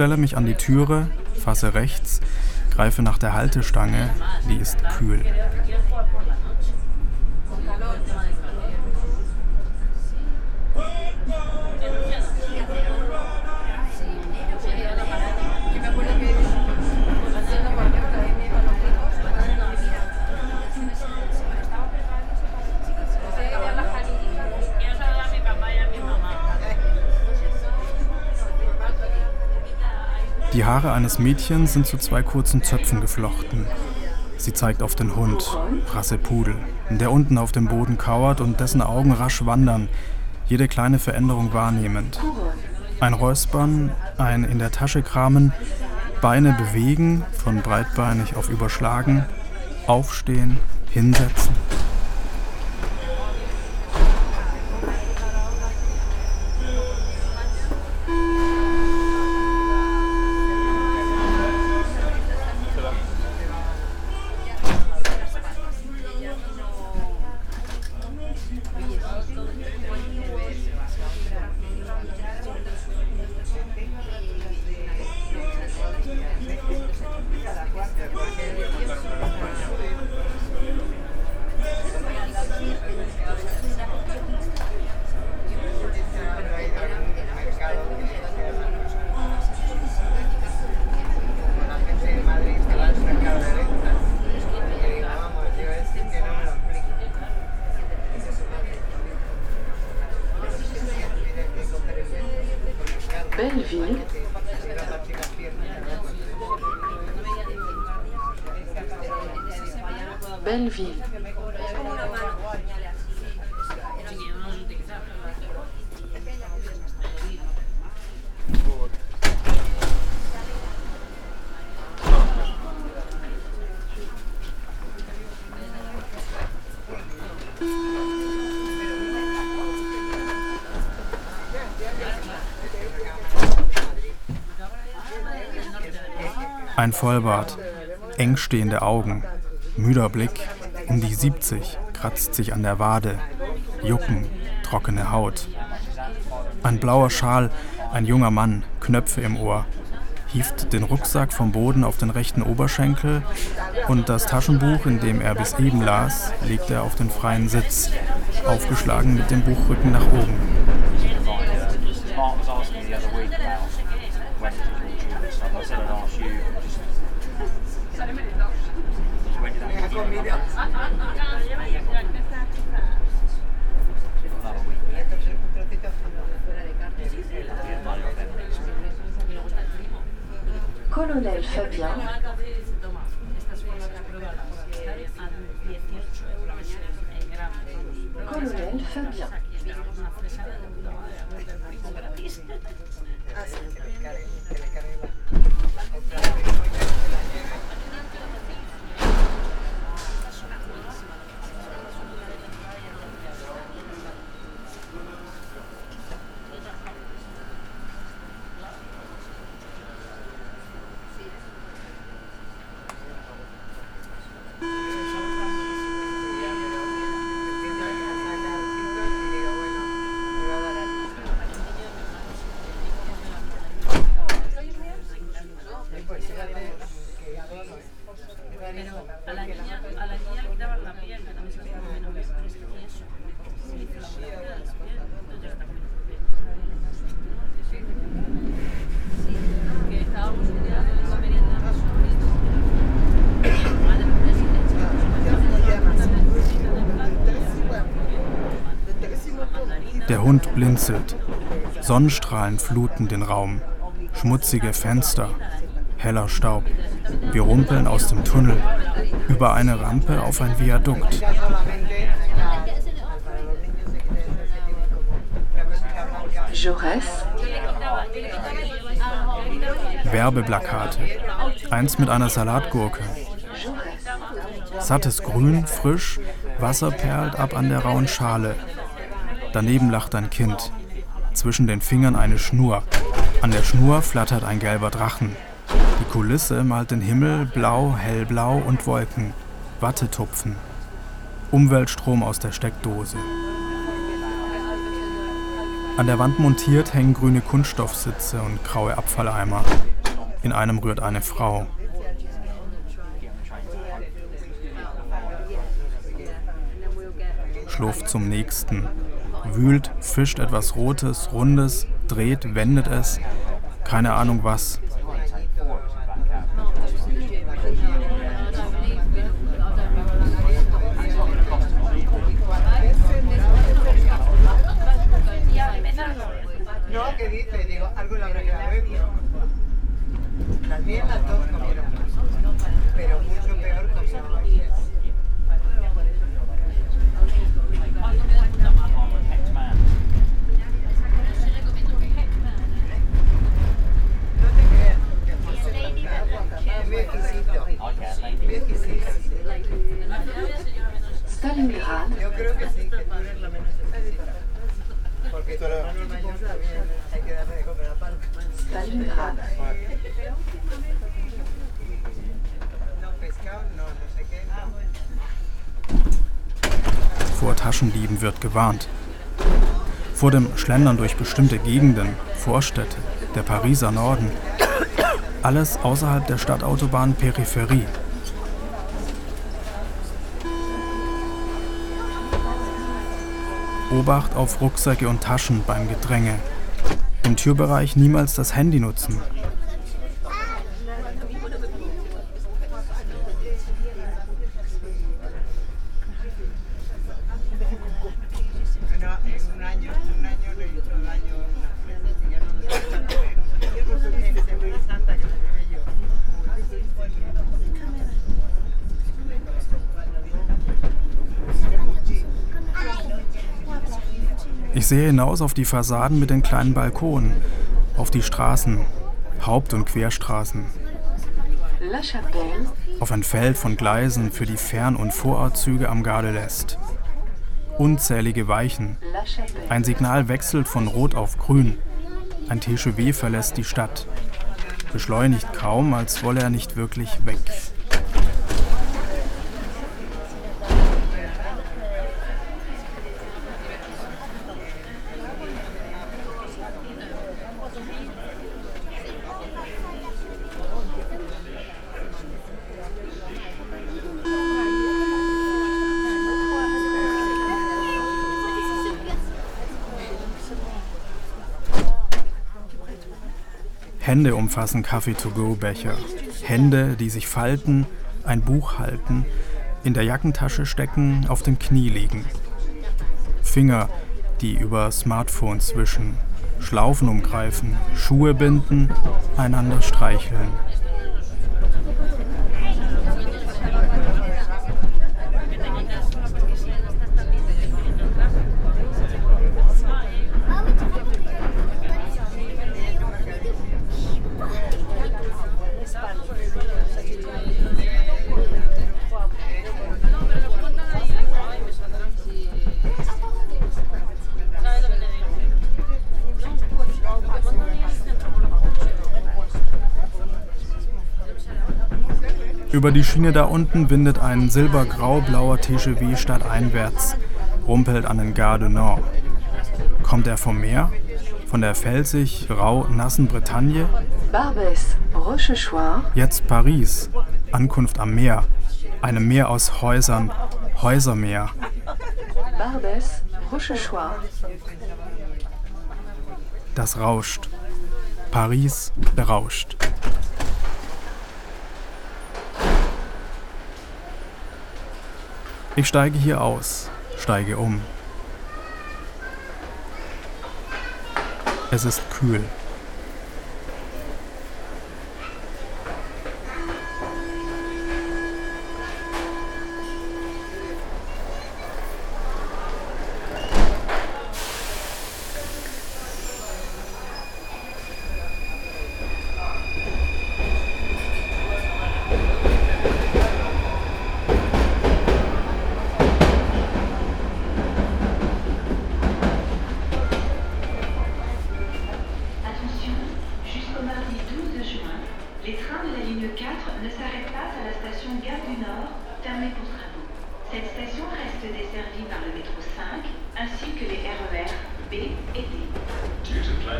stelle mich an die Türe, fasse rechts, greife nach der Haltestange, die ist kühl. Haare eines Mädchens sind zu zwei kurzen Zöpfen geflochten. Sie zeigt auf den Hund, Rasse Pudel, der unten auf dem Boden kauert und dessen Augen rasch wandern, jede kleine Veränderung wahrnehmend. Ein Räuspern, ein in der Tasche kramen, Beine bewegen, von breitbeinig auf überschlagen, aufstehen, hinsetzen. belle ville. Belle ville. Ein Vollbart, eng stehende Augen, müder Blick, um die 70, kratzt sich an der Wade, Jucken, trockene Haut. Ein blauer Schal, ein junger Mann, Knöpfe im Ohr, hieft den Rucksack vom Boden auf den rechten Oberschenkel und das Taschenbuch, in dem er bis eben las, legt er auf den freien Sitz, aufgeschlagen mit dem Buchrücken nach oben. 込みで。Blinzelt. Sonnenstrahlen fluten den Raum. Schmutzige Fenster. Heller Staub. Wir rumpeln aus dem Tunnel. Über eine Rampe auf ein Viadukt. Jaurès, Werbeplakate. Eins mit einer Salatgurke. Sattes Grün, frisch, Wasser perlt ab an der rauen Schale. Daneben lacht ein Kind. Zwischen den Fingern eine Schnur. An der Schnur flattert ein gelber Drachen. Die Kulisse malt den Himmel blau, hellblau und Wolken. Wattetupfen. Umweltstrom aus der Steckdose. An der Wand montiert hängen grüne Kunststoffsitze und graue Abfalleimer. In einem rührt eine Frau. Schlurft zum nächsten. Wühlt, fischt etwas Rotes, Rundes, dreht, wendet es. Keine Ahnung was. Stalingrad. Stalingrad. Vor Taschendieben wird gewarnt. Vor dem Schlendern durch bestimmte Gegenden, Vorstädte, der Pariser Norden. Alles außerhalb der Stadtautobahn Peripherie. Obacht auf Rucksäcke und Taschen beim Gedränge. Im Türbereich niemals das Handy nutzen. Sehe hinaus auf die Fassaden mit den kleinen Balkonen, auf die Straßen, Haupt- und Querstraßen, auf ein Feld von Gleisen für die Fern- und Vorortzüge am Gardelest. Unzählige Weichen. Ein Signal wechselt von Rot auf Grün. Ein TGV verlässt die Stadt. Beschleunigt kaum, als wolle er nicht wirklich weg. Hände umfassen Kaffee-to-go-Becher. Hände, die sich falten, ein Buch halten, in der Jackentasche stecken, auf dem Knie liegen. Finger, die über Smartphones wischen, Schlaufen umgreifen, Schuhe binden, einander streicheln. Über die Schiene da unten windet ein silbergrau-blauer TGV stadteinwärts, rumpelt an den Gare du Nord. Kommt er vom Meer? Von der felsig, rau, nassen Bretagne? Barbès, Rochechouart, Jetzt Paris, Ankunft am Meer, einem Meer aus Häusern, Häusermeer. Barbès, Rochechouart, Das rauscht. Paris berauscht. Ich steige hier aus, steige um. Es ist kühl.